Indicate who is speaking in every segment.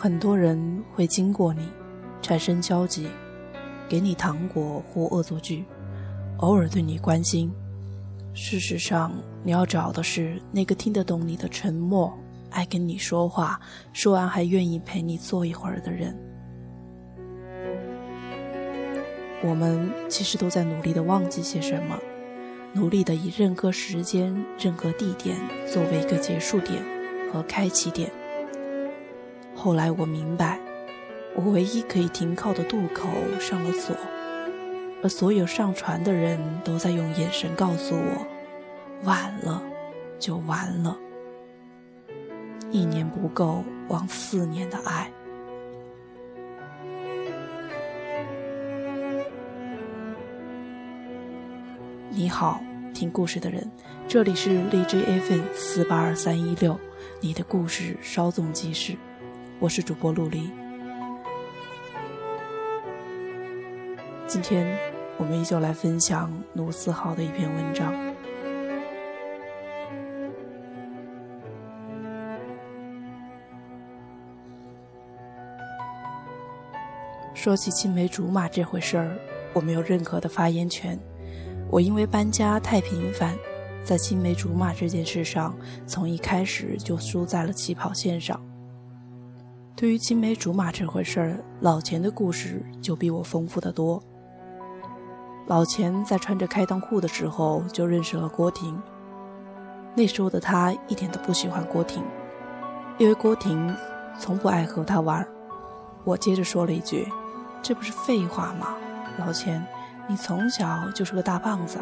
Speaker 1: 很多人会经过你，产生交集，给你糖果或恶作剧，偶尔对你关心。事实上，你要找的是那个听得懂你的沉默，爱跟你说话，说完还愿意陪你坐一会儿的人。我们其实都在努力的忘记些什么，努力的以任何时间、任何地点作为一个结束点和开启点。后来我明白，我唯一可以停靠的渡口上了锁，而所有上船的人都在用眼神告诉我：晚了，就完了。一年不够忘四年的爱。你好，听故事的人，这里是荔枝 FM 四八二三一六，你的故事稍纵即逝。我是主播陆离，今天我们依旧来分享卢思浩的一篇文章。说起青梅竹马这回事儿，我没有任何的发言权。我因为搬家太频繁，在青梅竹马这件事上，从一开始就输在了起跑线上。对于青梅竹马这回事儿，老钱的故事就比我丰富的多。老钱在穿着开裆裤的时候就认识了郭婷，那时候的他一点都不喜欢郭婷，因为郭婷从不爱和他玩。我接着说了一句：“这不是废话吗？老钱，你从小就是个大胖子。”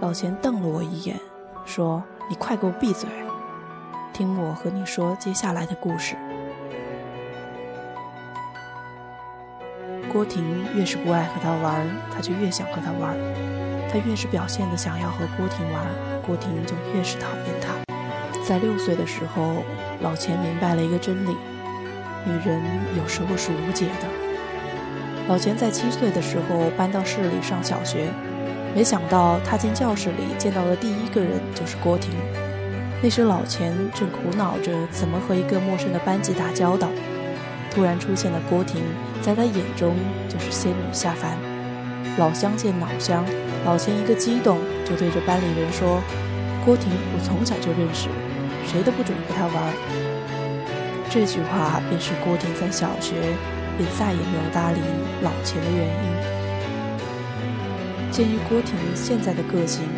Speaker 1: 老钱瞪了我一眼，说：“你快给我闭嘴，听我和你说接下来的故事。”郭婷越是不爱和他玩，他就越想和他玩；他越是表现的想要和郭婷玩，郭婷就越是讨厌他。在六岁的时候，老钱明白了一个真理：女人有时候是无解的。老钱在七岁的时候搬到市里上小学，没想到踏进教室里见到的第一个人就是郭婷。那时老钱正苦恼着怎么和一个陌生的班级打交道。突然出现的郭婷，在他眼中就是仙女下凡。老乡见老乡，老钱一个激动，就对着班里人说：“郭婷，我从小就认识，谁都不准和她玩。”这句话便是郭婷在小学便再也没有搭理老钱的原因。鉴于郭婷现在的个性，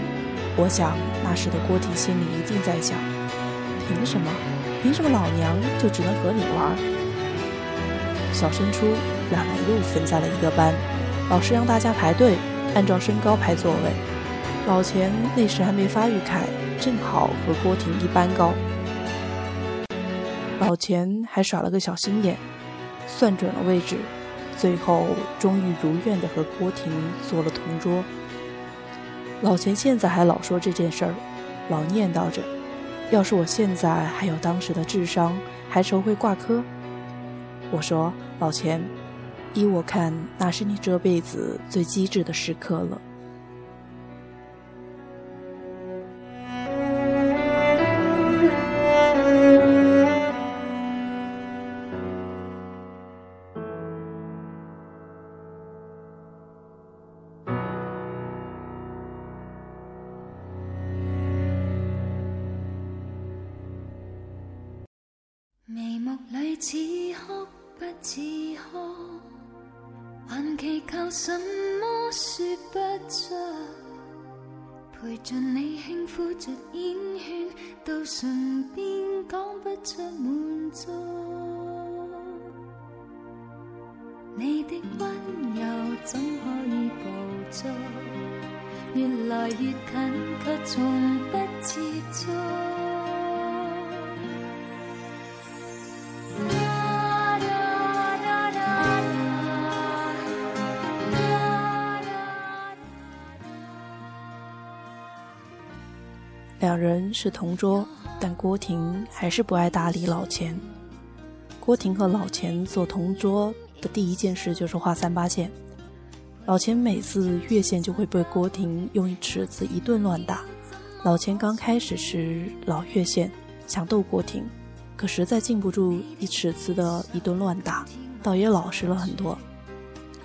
Speaker 1: 我想那时的郭婷心里一定在想：凭什么？凭什么老娘就只能和你玩？小升初，两人又分在了一个班。老师让大家排队，按照身高排座位。老钱那时还没发育开，正好和郭婷一般高。老钱还耍了个小心眼，算准了位置，最后终于如愿的和郭婷坐了同桌。老钱现在还老说这件事儿，老念叨着：要是我现在还有当时的智商，还愁会挂科？我说。老钱，依我看，那是你这辈子最机智的时刻了。
Speaker 2: 陪着你轻呼着烟圈，到唇边讲不出满足。你的温柔怎可以捕捉？越来越近，却从不接触。
Speaker 1: 两人是同桌，但郭婷还是不爱搭理老钱。郭婷和老钱做同桌的第一件事就是画三八线。老钱每次越线就会被郭婷用一尺子一顿乱打。老钱刚开始时老越线，想逗郭婷，可实在禁不住一尺子的一顿乱打，倒也老实了很多。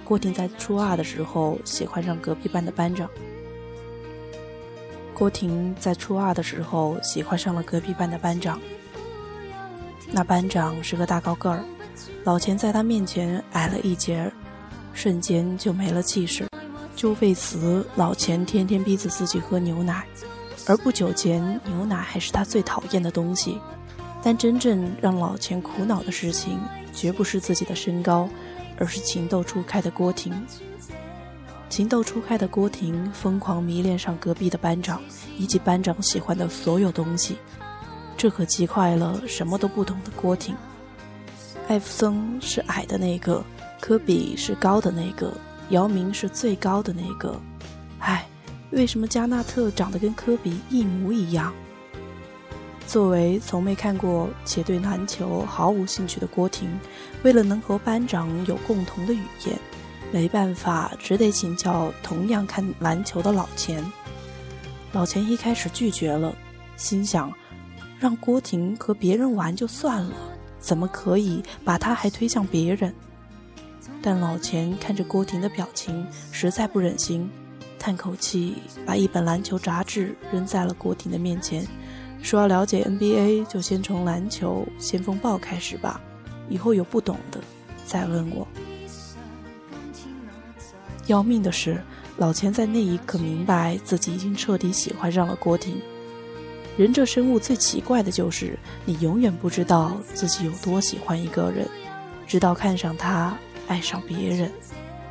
Speaker 1: 郭婷在初二的时候喜欢上隔壁班的班长。郭婷在初二的时候喜欢上了隔壁班的班长。那班长是个大高个儿，老钱在他面前矮了一截，瞬间就没了气势。就为此，老钱天天逼着自己喝牛奶，而不久前，牛奶还是他最讨厌的东西。但真正让老钱苦恼的事情，绝不是自己的身高，而是情窦初开的郭婷。情窦初开的郭婷疯狂迷恋上隔壁的班长，以及班长喜欢的所有东西。这可急坏了什么都不懂的郭婷。艾弗森是矮的那个，科比是高的那个，姚明是最高的那个。唉，为什么加纳特长得跟科比一模一样？作为从没看过且对篮球毫无兴趣的郭婷，为了能和班长有共同的语言，没办法，只得请教同样看篮球的老钱。老钱一开始拒绝了，心想。让郭婷和别人玩就算了，怎么可以把他还推向别人？但老钱看着郭婷的表情，实在不忍心，叹口气，把一本篮球杂志扔在了郭婷的面前，说：“要了解 NBA，就先从篮球先锋报开始吧，以后有不懂的再问我。”要命的是，老钱在那一刻明白自己已经彻底喜欢上了郭婷。人这生物最奇怪的就是，你永远不知道自己有多喜欢一个人，直到看上他，爱上别人，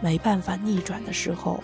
Speaker 1: 没办法逆转的时候。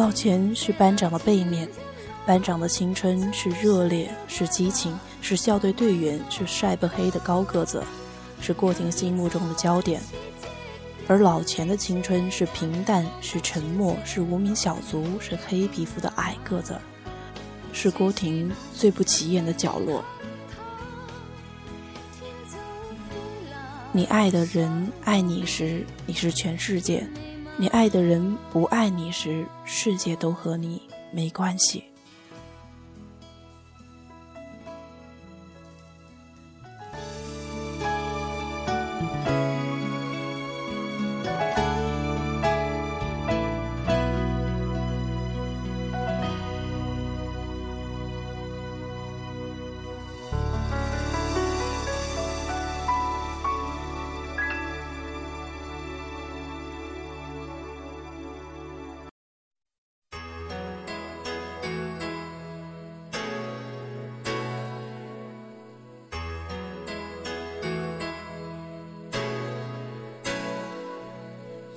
Speaker 1: 老钱是班长的背面，班长的青春是热烈，是激情，是校队队员，是晒不黑的高个子，是郭婷心目中的焦点。而老钱的青春是平淡，是沉默，是无名小卒，是黑皮肤的矮个子，是郭婷最不起眼的角落。你爱的人爱你时，你是全世界。你爱的人不爱你时，世界都和你没关系。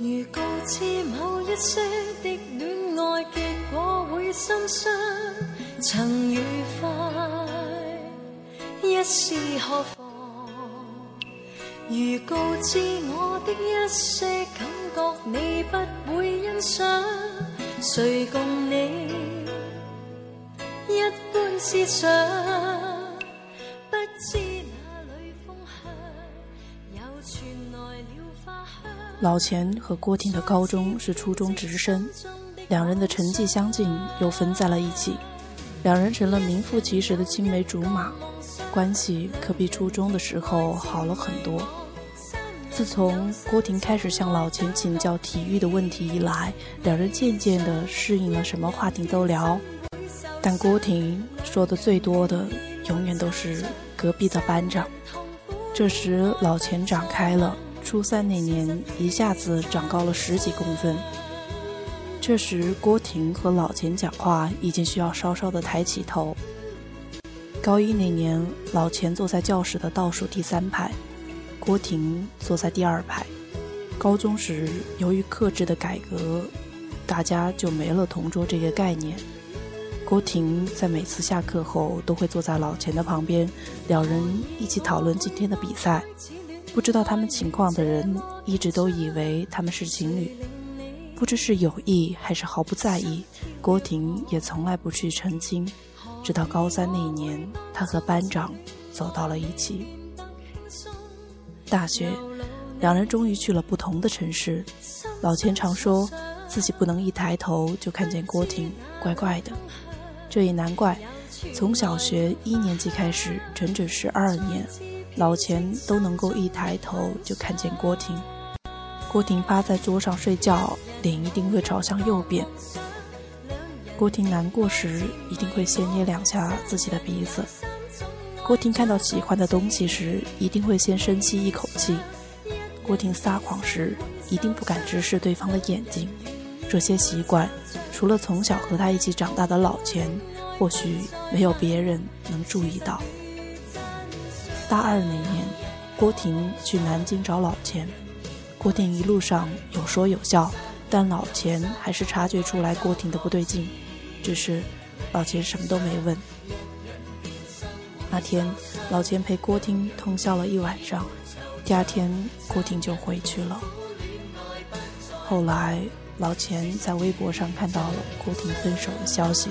Speaker 2: 如告知某一些的恋爱结果会心伤，曾愉快，一是何妨？如告知我的一些感觉你不会欣赏，谁共你一般思想？
Speaker 1: 老钱和郭婷的高中是初中直升，两人的成绩相近，又分在了一起，两人成了名副其实的青梅竹马，关系可比初中的时候好了很多。自从郭婷开始向老钱请教体育的问题以来，两人渐渐地适应了什么话题都聊，但郭婷说的最多的永远都是隔壁的班长。这时老钱长开了，初三那年一下子长高了十几公分。这时郭婷和老钱讲话已经需要稍稍的抬起头。高一那年，老钱坐在教室的倒数第三排，郭婷坐在第二排。高中时，由于克制的改革，大家就没了同桌这个概念。郭婷在每次下课后都会坐在老钱的旁边，两人一起讨论今天的比赛。不知道他们情况的人一直都以为他们是情侣，不知是有意还是毫不在意。郭婷也从来不去澄清，直到高三那一年，他和班长走到了一起。大学。两人终于去了不同的城市。老钱常说自己不能一抬头就看见郭婷，怪怪的。这也难怪，从小学一年级开始，整整十二年，老钱都能够一抬头就看见郭婷。郭婷趴在桌上睡觉，脸一定会朝向右边。郭婷难过时，一定会先捏两下自己的鼻子。郭婷看到喜欢的东西时，一定会先深吸一口气。郭婷撒谎时，一定不敢直视对方的眼睛。这些习惯，除了从小和他一起长大的老钱，或许没有别人能注意到。大二那年，郭婷去南京找老钱。郭婷一路上有说有笑，但老钱还是察觉出来郭婷的不对劲，只是老钱什么都没问。那天，老钱陪郭婷通宵了一晚上。第二天，郭婷就回去了。后来，老钱在微博上看到了郭婷分手的消息。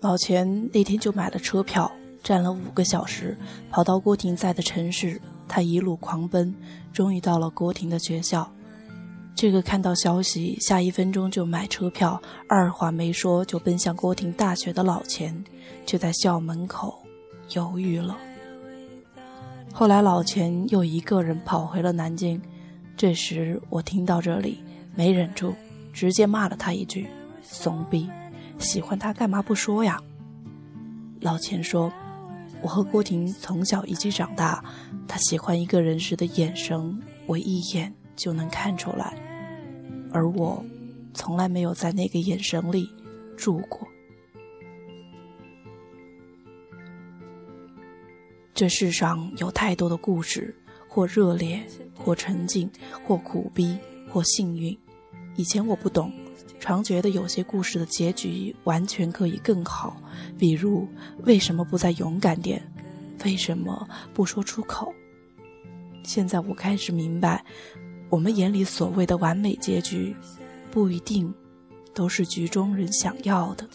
Speaker 1: 老钱那天就买了车票，站了五个小时，跑到郭婷在的城市。他一路狂奔，终于到了郭婷的学校。这个看到消息，下一分钟就买车票，二话没说就奔向郭婷大学的老钱，却在校门口犹豫了。后来老钱又一个人跑回了南京。这时我听到这里，没忍住，直接骂了他一句：“怂逼。”喜欢他干嘛不说呀？老钱说：“我和郭婷从小一起长大，他喜欢一个人时的眼神，我一眼就能看出来，而我从来没有在那个眼神里住过。这世上有太多的故事，或热烈，或沉静，或苦逼，或幸运。以前我不懂。”常觉得有些故事的结局完全可以更好，比如为什么不再勇敢点？为什么不说出口？现在我开始明白，我们眼里所谓的完美结局，不一定都是局中人想要的。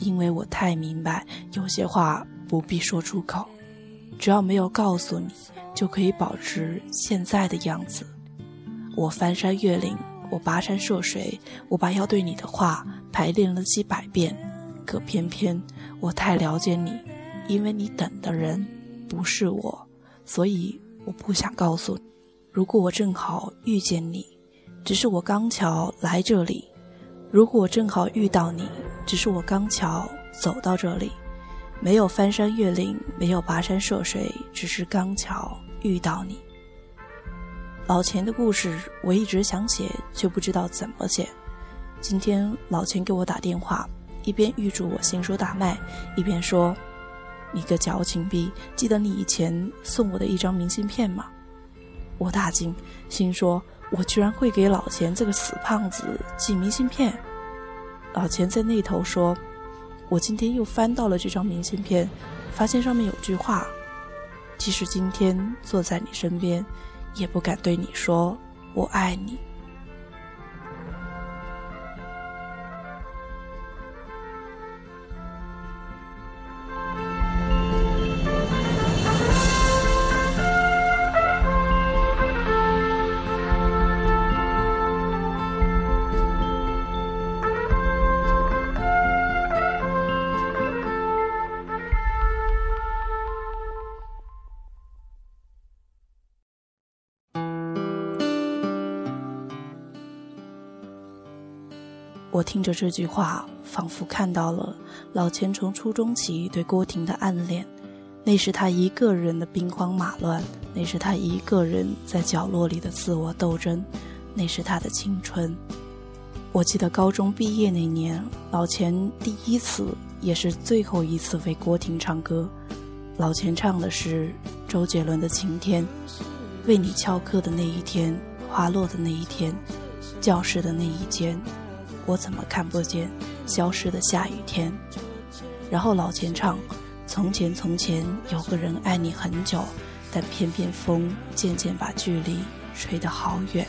Speaker 1: 因为我太明白，有些话不必说出口，只要没有告诉你，就可以保持现在的样子。我翻山越岭，我跋山涉水，我把要对你的话排练了几百遍，可偏偏我太了解你，因为你等的人不是我，所以我不想告诉你。如果我正好遇见你，只是我刚巧来这里；如果我正好遇到你，只是我刚巧走到这里，没有翻山越岭，没有跋山涉水，只是刚巧遇到你。老钱的故事我一直想写，却不知道怎么写。今天老钱给我打电话，一边预祝我新书大卖，一边说：“你个矫情逼，记得你以前送我的一张明信片吗？”我大惊，心说：“我居然会给老钱这个死胖子寄明信片。”老钱在那头说：“我今天又翻到了这张明信片，发现上面有句话：即使今天坐在你身边。”也不敢对你说“我爱你”。我听着这句话，仿佛看到了老钱从初中起对郭婷的暗恋。那是他一个人的兵荒马乱，那是他一个人在角落里的自我斗争，那是他的青春。我记得高中毕业那年，老钱第一次也是最后一次为郭婷唱歌。老钱唱的是周杰伦的《晴天》，为你翘课的那一天，花落的那一天，教室的那一间。我怎么看不见消失的下雨天？然后老钱唱：“从前从前有个人爱你很久，但偏偏风渐渐把距离吹得好远。”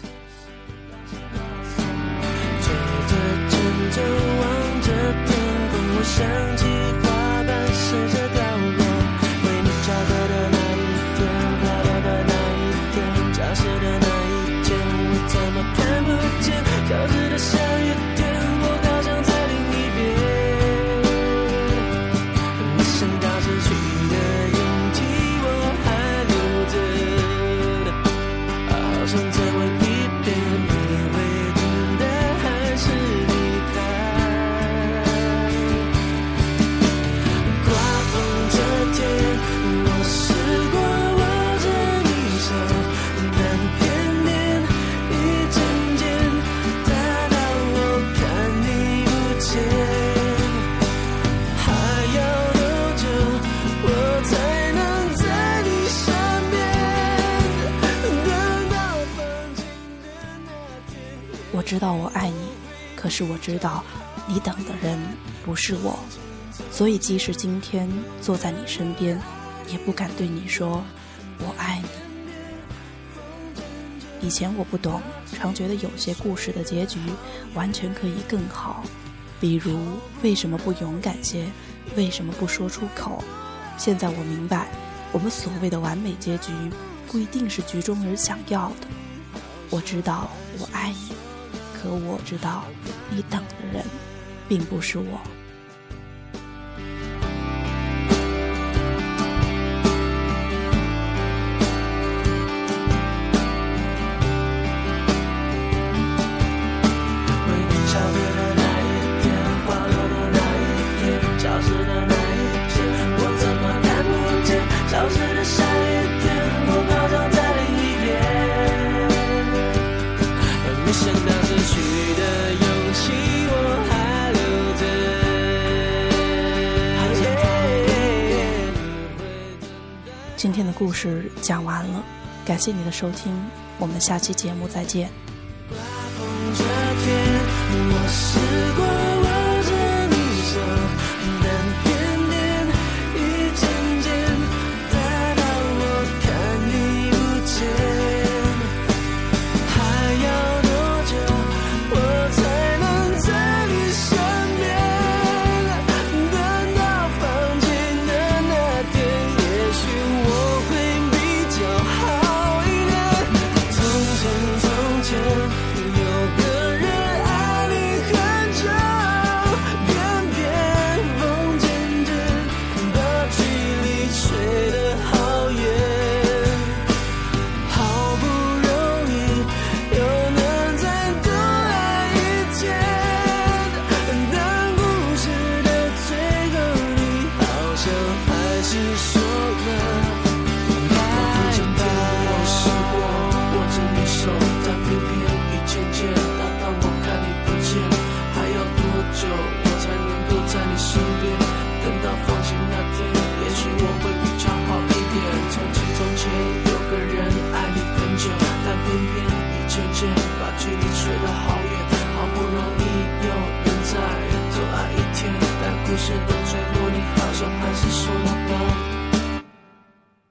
Speaker 1: 知道你等的人不是我，所以即使今天坐在你身边，也不敢对你说我爱你。以前我不懂，常觉得有些故事的结局完全可以更好，比如为什么不勇敢些，为什么不说出口？现在我明白，我们所谓的完美结局，不一定是局中人想要的。我知道我爱你。可我知道，你等的人，并不是我。故事讲完了，感谢你的收听，我们下期节目再见。从前，从前。